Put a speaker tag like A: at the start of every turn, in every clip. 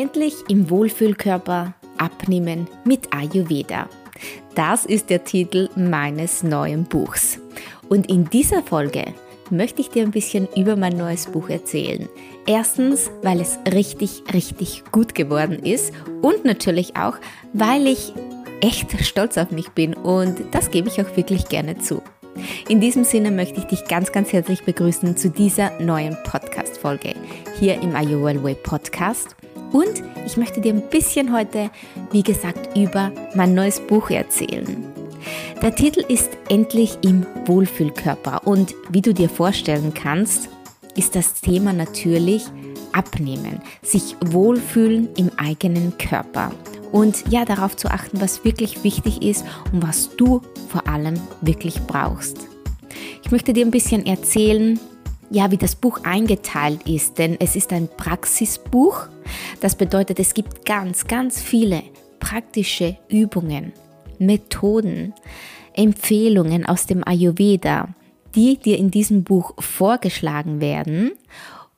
A: Endlich im Wohlfühlkörper abnehmen mit Ayurveda. Das ist der Titel meines neuen Buchs. Und in dieser Folge möchte ich dir ein bisschen über mein neues Buch erzählen. Erstens, weil es richtig, richtig gut geworden ist und natürlich auch, weil ich echt stolz auf mich bin und das gebe ich auch wirklich gerne zu. In diesem Sinne möchte ich dich ganz, ganz herzlich begrüßen zu dieser neuen Podcast-Folge hier im Ayurveda Podcast. Und ich möchte dir ein bisschen heute, wie gesagt, über mein neues Buch erzählen. Der Titel ist Endlich im Wohlfühlkörper und wie du dir vorstellen kannst, ist das Thema natürlich Abnehmen, sich wohlfühlen im eigenen Körper und ja darauf zu achten, was wirklich wichtig ist und was du vor allem wirklich brauchst. Ich möchte dir ein bisschen erzählen, ja, wie das Buch eingeteilt ist, denn es ist ein Praxisbuch. Das bedeutet, es gibt ganz, ganz viele praktische Übungen, Methoden, Empfehlungen aus dem Ayurveda, die dir in diesem Buch vorgeschlagen werden.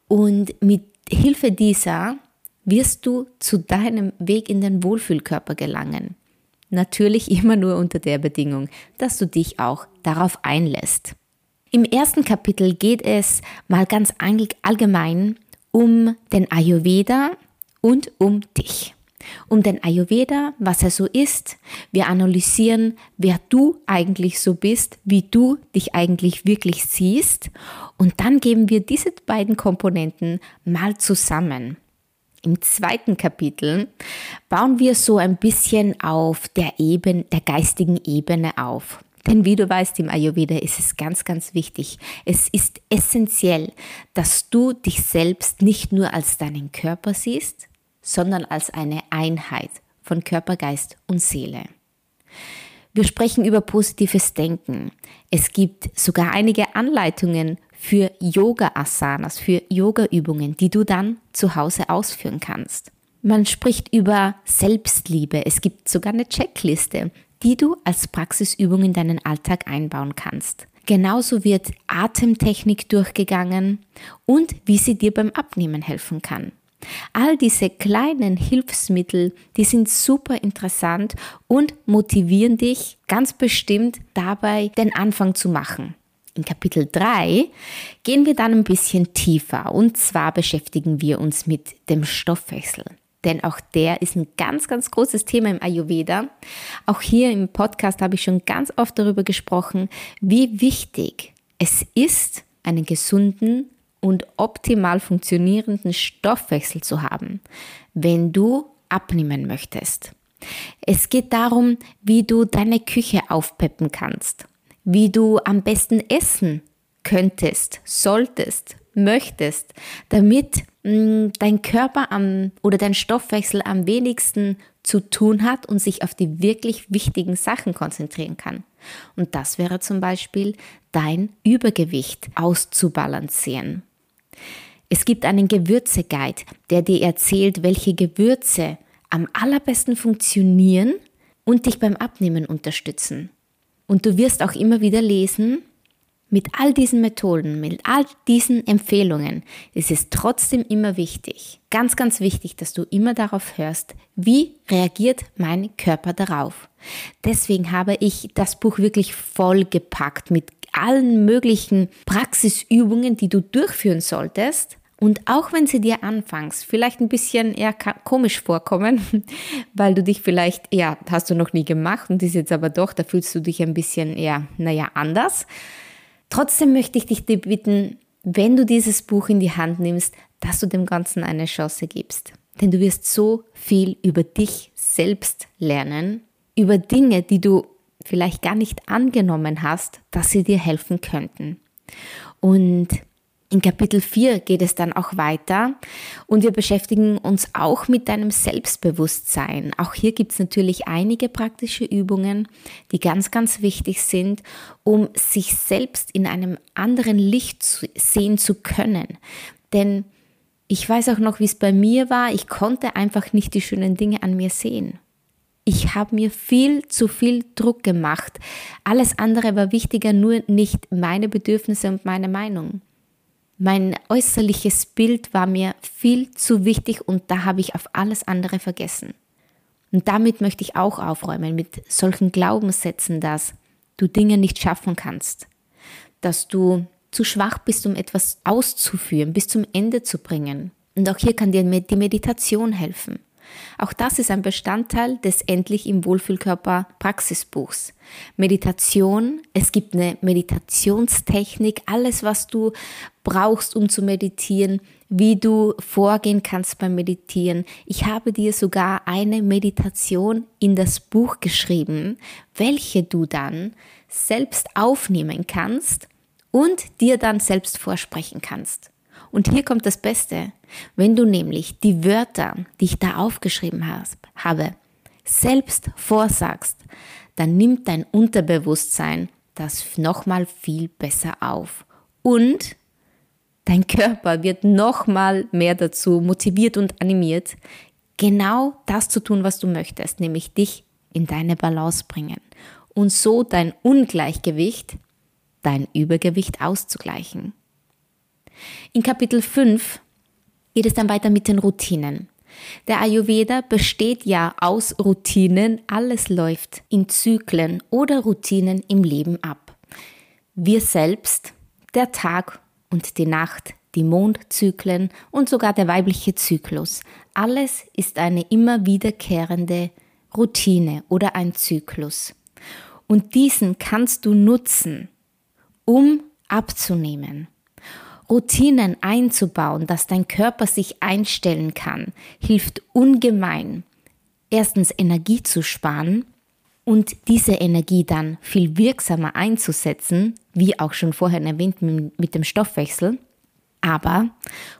A: Und mit Hilfe dieser wirst du zu deinem Weg in den Wohlfühlkörper gelangen. Natürlich immer nur unter der Bedingung, dass du dich auch darauf einlässt. Im ersten Kapitel geht es mal ganz allgemein um den Ayurveda und um dich. Um den Ayurveda, was er so ist. Wir analysieren, wer du eigentlich so bist, wie du dich eigentlich wirklich siehst. Und dann geben wir diese beiden Komponenten mal zusammen. Im zweiten Kapitel bauen wir so ein bisschen auf der Ebene, der geistigen Ebene auf. Denn wie du weißt, im Ayurveda ist es ganz, ganz wichtig. Es ist essentiell, dass du dich selbst nicht nur als deinen Körper siehst, sondern als eine Einheit von Körper, Geist und Seele. Wir sprechen über positives Denken. Es gibt sogar einige Anleitungen für Yoga-Asanas, für Yoga-Übungen, die du dann zu Hause ausführen kannst. Man spricht über Selbstliebe. Es gibt sogar eine Checkliste, die du als Praxisübung in deinen Alltag einbauen kannst. Genauso wird Atemtechnik durchgegangen und wie sie dir beim Abnehmen helfen kann. All diese kleinen Hilfsmittel, die sind super interessant und motivieren dich ganz bestimmt dabei, den Anfang zu machen. In Kapitel 3 gehen wir dann ein bisschen tiefer und zwar beschäftigen wir uns mit dem Stoffwechsel denn auch der ist ein ganz, ganz großes Thema im Ayurveda. Auch hier im Podcast habe ich schon ganz oft darüber gesprochen, wie wichtig es ist, einen gesunden und optimal funktionierenden Stoffwechsel zu haben, wenn du abnehmen möchtest. Es geht darum, wie du deine Küche aufpeppen kannst, wie du am besten essen könntest, solltest, möchtest, damit mh, mm, dein Körper am, oder dein Stoffwechsel am wenigsten zu tun hat und sich auf die wirklich wichtigen Sachen konzentrieren kann. Und das wäre zum Beispiel dein Übergewicht auszubalancieren. Es gibt einen Gewürze-Guide, der dir erzählt, welche Gewürze am allerbesten funktionieren und dich beim Abnehmen unterstützen. Und du wirst auch immer wieder lesen, mit all diesen Methoden, mit all diesen Empfehlungen ist es trotzdem immer wichtig, ganz, ganz wichtig, dass du immer darauf hörst, wie reagiert mein Körper darauf. Deswegen habe ich das Buch wirklich vollgepackt mit allen möglichen Praxisübungen, die du durchführen solltest. Und auch wenn sie dir anfangs vielleicht ein bisschen eher komisch vorkommen, weil du dich vielleicht, ja, hast du noch nie gemacht und ist jetzt aber doch, da fühlst du dich ein bisschen eher, naja, anders Trotzdem möchte ich dich bitten, wenn du dieses Buch in die Hand nimmst, dass du dem Ganzen eine Chance gibst. Denn du wirst so viel über dich selbst lernen, über Dinge, die du vielleicht gar nicht angenommen hast, dass sie dir helfen könnten. Und in Kapitel 4 geht es dann auch weiter und wir beschäftigen uns auch mit deinem Selbstbewusstsein. Auch hier gibt es natürlich einige praktische Übungen, die ganz, ganz wichtig sind, um sich selbst in einem anderen Licht sehen zu können. Denn ich weiß auch noch, wie es bei mir war. Ich konnte einfach nicht die schönen Dinge an mir sehen. Ich habe mir viel zu viel Druck gemacht. Alles andere war wichtiger, nur nicht meine Bedürfnisse und meine Meinung. Mein äußerliches Bild war mir viel zu wichtig und da habe ich auf alles andere vergessen. Und damit möchte ich auch aufräumen mit solchen Glaubenssätzen, dass du Dinge nicht schaffen kannst, dass du zu schwach bist, um etwas auszuführen, bis zum Ende zu bringen. Und auch hier kann dir die Meditation helfen. Auch das ist ein Bestandteil des Endlich im Wohlfühlkörper Praxisbuchs. Meditation, es gibt eine Meditationstechnik, alles, was du brauchst, um zu meditieren, wie du vorgehen kannst beim Meditieren. Ich habe dir sogar eine Meditation in das Buch geschrieben, welche du dann selbst aufnehmen kannst und dir dann selbst vorsprechen kannst. Und hier kommt das Beste. Wenn du nämlich die Wörter, die ich da aufgeschrieben habe, selbst vorsagst, dann nimmt dein Unterbewusstsein das nochmal viel besser auf. Und dein Körper wird nochmal mehr dazu motiviert und animiert, genau das zu tun, was du möchtest, nämlich dich in deine Balance bringen und so dein Ungleichgewicht, dein Übergewicht auszugleichen. In Kapitel 5 geht es dann weiter mit den Routinen. Der Ayurveda besteht ja aus Routinen, alles läuft in Zyklen oder Routinen im Leben ab. Wir selbst, der Tag und die Nacht, die Mondzyklen und sogar der weibliche Zyklus, alles ist eine immer wiederkehrende Routine oder ein Zyklus. Und diesen kannst du nutzen, um abzunehmen. Routinen einzubauen, dass dein Körper sich einstellen kann, hilft ungemein. Erstens Energie zu sparen und diese Energie dann viel wirksamer einzusetzen, wie auch schon vorher erwähnt mit dem Stoffwechsel. Aber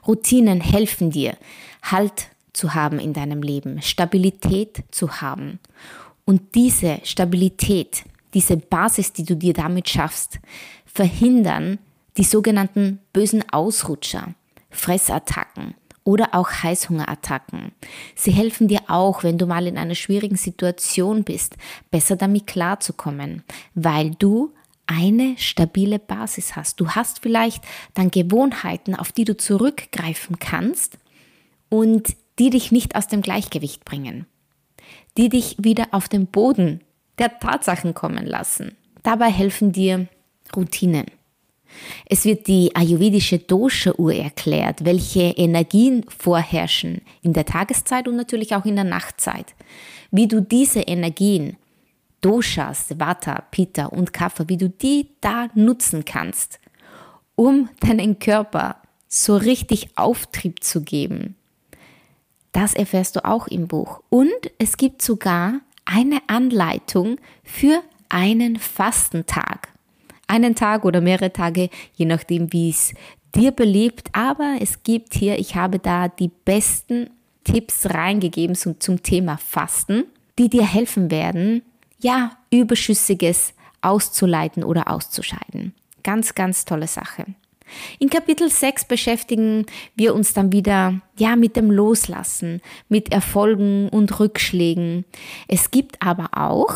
A: Routinen helfen dir, Halt zu haben in deinem Leben, Stabilität zu haben. Und diese Stabilität, diese Basis, die du dir damit schaffst, verhindern die sogenannten bösen Ausrutscher, Fressattacken oder auch Heißhungerattacken. Sie helfen dir auch, wenn du mal in einer schwierigen Situation bist, besser damit klarzukommen, weil du eine stabile Basis hast. Du hast vielleicht dann Gewohnheiten, auf die du zurückgreifen kannst und die dich nicht aus dem Gleichgewicht bringen, die dich wieder auf den Boden der Tatsachen kommen lassen. Dabei helfen dir Routinen. Es wird die ayurvedische Dosha-Uhr erklärt, welche Energien vorherrschen in der Tageszeit und natürlich auch in der Nachtzeit. Wie du diese Energien, Doshas, Vata, Pitta und Kapha, wie du die da nutzen kannst, um deinen Körper so richtig Auftrieb zu geben. Das erfährst du auch im Buch. Und es gibt sogar eine Anleitung für einen Fastentag einen Tag oder mehrere Tage, je nachdem, wie es dir beliebt. Aber es gibt hier, ich habe da die besten Tipps reingegeben zum, Thema Fasten, die dir helfen werden, ja, Überschüssiges auszuleiten oder auszuscheiden. Ganz, ganz tolle Sache. In Kapitel 6 beschäftigen wir uns dann wieder ja mit dem Loslassen, mit Erfolgen und Rückschlägen. Es gibt aber auch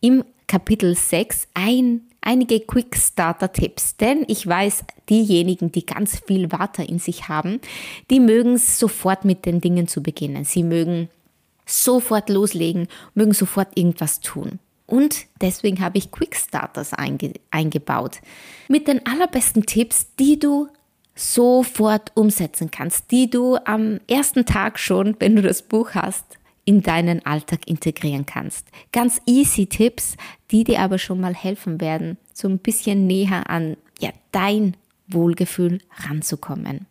A: im Kapitel 6 ein einige Quick Starter Tipps, denn ich weiß, diejenigen, die ganz viel Water in sich haben, die mögen sofort mit den Dingen zu beginnen. Sie mögen sofort loslegen, mögen sofort irgendwas tun. Und deswegen habe ich Quick Starters einge eingebaut. Mit den allerbesten Tipps, die du sofort umsetzen kannst, die du am ersten Tag schon, wenn du das Buch hast, in deinen Alltag integrieren kannst. Ganz easy Tipps, die dir aber schon mal helfen werden, so ein bisschen näher an ja, dein Wohlgefühl ranzukommen.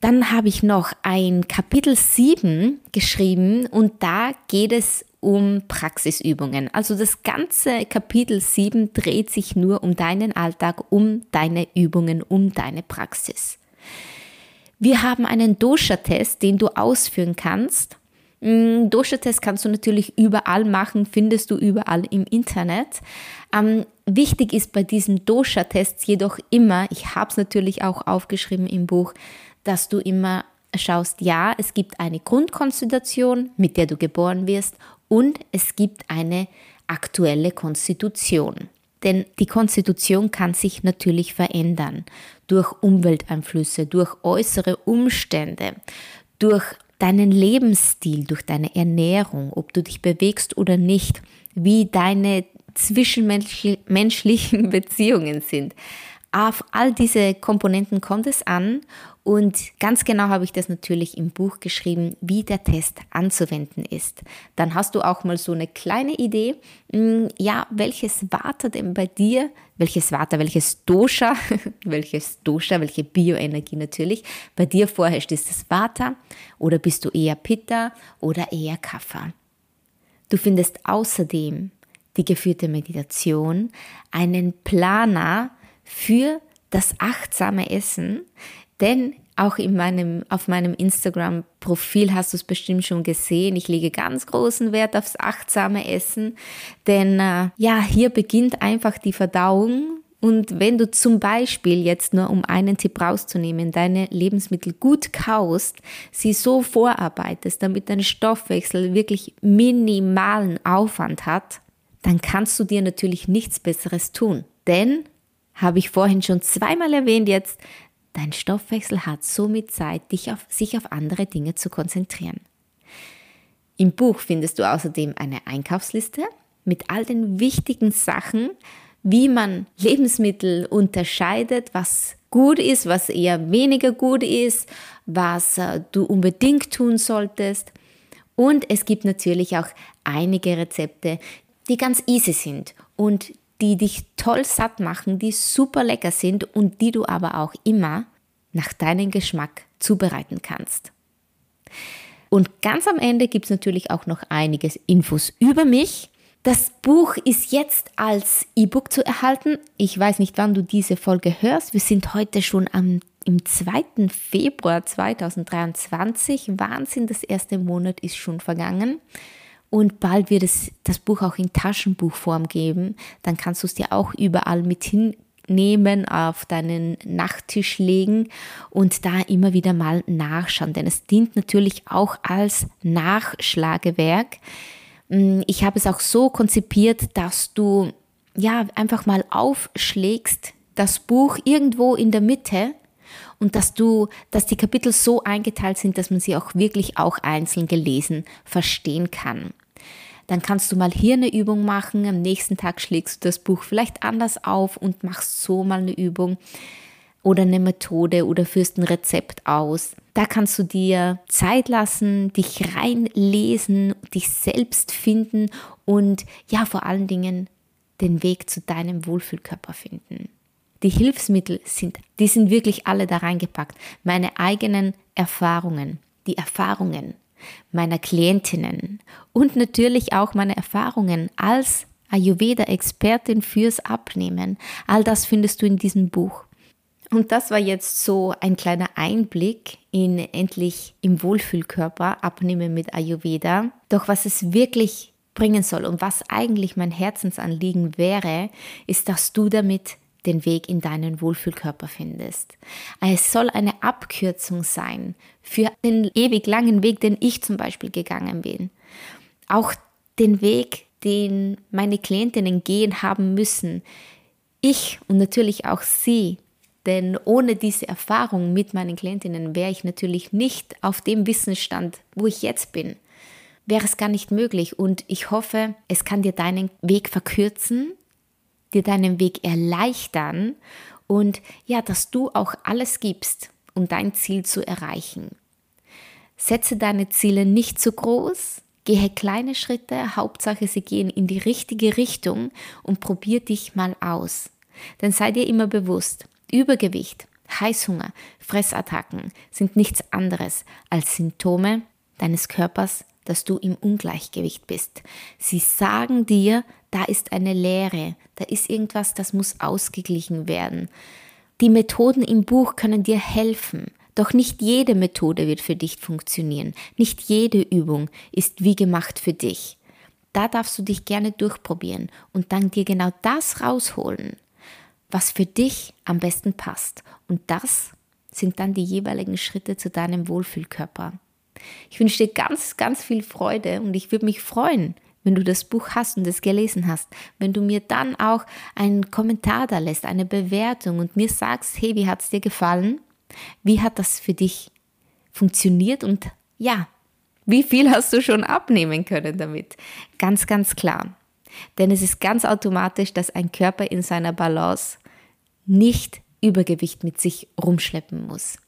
A: Dann habe ich noch ein Kapitel 7 geschrieben und da geht es um Praxisübungen. Also das ganze Kapitel 7 dreht sich nur um deinen Alltag, um deine Übungen, um deine Praxis. Wir haben einen Dosha-Test, den du ausführen kannst. Mm, Dosha-Test kannst du natürlich überall machen, findest du überall im Internet. Ähm, wichtig ist bei diesen Dosha-Tests jedoch immer, ich habe es natürlich auch aufgeschrieben im Buch, dass du immer schaust, ja, es gibt eine Grundkonstitution, mit der du geboren wirst und es gibt eine aktuelle Konstitution. Denn die Konstitution kann sich natürlich verändern durch Umwelteinflüsse, durch äußere Umstände, durch deinen Lebensstil, durch deine Ernährung, ob du dich bewegst oder nicht, wie deine zwischenmenschlichen Beziehungen sind. Auf all diese Komponenten kommt es an und ganz genau habe ich das natürlich im Buch geschrieben, wie der Test anzuwenden ist. Dann hast du auch mal so eine kleine Idee, hm, ja, welches Vata denn bei dir, welches Vata, welches Dosha, welches Dosha, welche Bioenergie natürlich bei dir vorherrscht. Ist es Vata oder bist du eher Pitta oder eher Kapha? Du findest außerdem die geführte Meditation, einen Planer, für das achtsame Essen, denn auch in meinem, auf meinem Instagram-Profil hast du es bestimmt schon gesehen. Ich lege ganz großen Wert aufs achtsame Essen, denn äh, ja, hier beginnt einfach die Verdauung. Und wenn du zum Beispiel jetzt nur um einen Tipp rauszunehmen, deine Lebensmittel gut kaust, sie so vorarbeitest, damit dein Stoffwechsel wirklich minimalen Aufwand hat, dann kannst du dir natürlich nichts Besseres tun. Denn habe ich vorhin schon zweimal erwähnt jetzt, dein Stoffwechsel hat somit Zeit, auf, sich auf andere Dinge zu konzentrieren. Im Buch findest du außerdem eine Einkaufsliste mit all den wichtigen Sachen, wie man Lebensmittel unterscheidet, was gut ist, was eher weniger gut ist, was äh, du unbedingt tun solltest. Und es gibt natürlich auch einige Rezepte, die ganz easy sind und die dich toll satt machen, die super lecker sind und die du aber auch immer nach deinem Geschmack zubereiten kannst. Und ganz am Ende gibt es natürlich auch noch einiges Infos über mich. Das Buch ist jetzt als E-Book zu erhalten. Ich weiß nicht, wann du diese Folge hörst. Wir sind heute schon am, im 2. Februar 2023. Wahnsinn, das erste Monat ist schon vergangen. Und bald wird es das Buch auch in Taschenbuchform geben. Dann kannst du es dir auch überall mit hinnehmen, auf deinen Nachttisch legen und da immer wieder mal nachschauen. Denn es dient natürlich auch als Nachschlagewerk. Mm, ich habe es auch so konzipiert, dass du ja einfach mal aufschlägst, das Buch irgendwo in der Mitte und dass du, dass die Kapitel so eingeteilt sind, dass man sie auch wirklich auch einzeln gelesen verstehen kann. Dann kannst du mal hier eine Übung machen, am nächsten Tag schlägst du das Buch vielleicht anders auf und machst so mal eine Übung oder eine Methode oder führst ein Rezept aus. Da kannst du dir Zeit lassen, dich reinlesen, dich selbst finden und ja, vor allen Dingen den Weg zu deinem Wohlfühlkörper finden. Die Hilfsmittel sind, die sind wirklich alle da reingepackt. Meine eigenen Erfahrungen, die Erfahrungen meiner Klientinnen und natürlich auch meine Erfahrungen als Ayurveda-Expertin fürs Abnehmen. All das findest du in diesem Buch. Und das war jetzt so ein kleiner Einblick in endlich im Wohlfühlkörper abnehmen mit Ayurveda. Doch was es wirklich bringen soll und was eigentlich mein Herzensanliegen wäre, ist, dass du damit den Weg in deinen Wohlfühlkörper findest. Es soll eine Abkürzung sein für den ewig langen Weg, den ich zum Beispiel gegangen bin. Auch den Weg, den meine Klientinnen gehen haben müssen. Ich und natürlich auch sie. Denn ohne diese Erfahrung mit meinen Klientinnen wäre ich natürlich nicht auf dem Wissensstand, wo ich jetzt bin. Wäre es gar nicht möglich. Und ich hoffe, es kann dir deinen Weg verkürzen dir deinen Weg erleichtern und ja, dass du auch alles gibst, um dein Ziel zu erreichen. Setze deine Ziele nicht zu groß, gehe kleine Schritte, Hauptsache sie gehen in die richtige Richtung und probier dich mal aus. Denn sei dir immer bewusst, Übergewicht Heißhunger, Fressattacken sind nichts anderes als Symptome deines Körpers, dass du im Ungleichgewicht bist. Sie sagen dir, da ist eine Leere, da ist irgendwas, das muss ausgeglichen werden. Die Methoden im Buch können dir helfen, doch nicht jede Methode wird für dich funktionieren. Nicht jede Übung ist wie gemacht für dich. Da darfst du dich gerne durchprobieren und dann dir genau das rausholen, was für dich am besten passt. Und das sind dann die jeweiligen Schritte zu deinem Wohlfühlkörper. Ich wünsche dir ganz, ganz viel Freude und ich würde mich freuen, wenn du das Buch hast und es gelesen hast, wenn du mir dann auch einen Kommentar da lässt, eine Bewertung und mir sagst, hey, wie hat es dir gefallen? Wie hat das für dich funktioniert und ja, wie viel hast du schon abnehmen können damit? Ganz, ganz klar. Denn es ist ganz automatisch, dass ein Körper in seiner Balance nicht Übergewicht mit sich rumschleppen muss.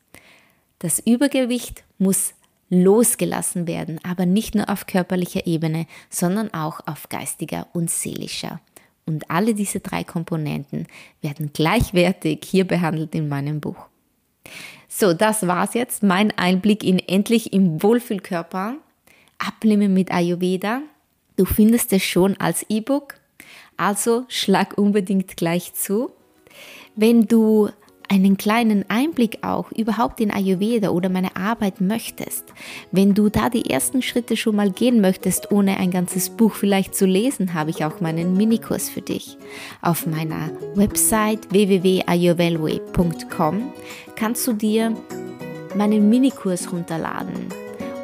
A: Das Übergewicht muss losgelassen werden, aber nicht nur auf körperlicher Ebene, sondern auch auf geistiger und seelischer. Und alle diese drei Komponenten werden gleichwertig hier behandelt in meinem Buch. So, das war's jetzt. Mein Einblick in endlich im Wohlfühlkörper. Abnehmen mit Ayurveda. Du findest es schon als E-Book. Also schlag unbedingt gleich zu. Wenn du einen kleinen Einblick auch überhaupt in Ayurveda oder meine Arbeit möchtest, wenn du da die ersten Schritte schon mal gehen möchtest, ohne ein ganzes Buch vielleicht zu lesen, habe ich auch meinen Minikurs für dich. Auf meiner Website www.ayurvelway.com kannst du dir meinen Minikurs runterladen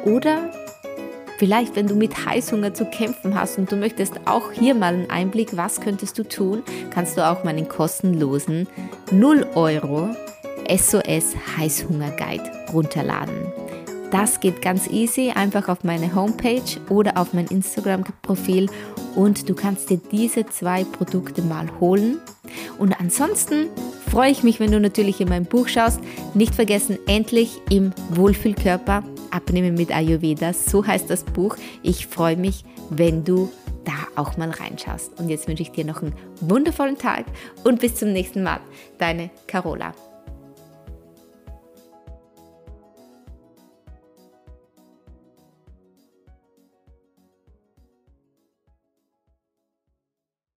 A: oder Vielleicht, wenn du mit Heißhunger zu kämpfen hast und du möchtest auch hier mal einen Einblick, was könntest du tun, kannst du auch meinen kostenlosen 0 Euro SOS Heißhunger Guide runterladen. Das geht ganz easy, einfach auf meine Homepage oder auf mein Instagram-Profil und du kannst dir diese zwei Produkte mal holen. Und ansonsten freue ich mich, wenn du natürlich in mein Buch schaust. Nicht vergessen, endlich im Wohlfühlkörper Abnehmen mit Ayurveda. So heißt das Buch. Ich freue mich, wenn du da auch mal reinschaust. Und jetzt wünsche ich dir noch einen wundervollen Tag und bis zum nächsten Mal. Deine Carola.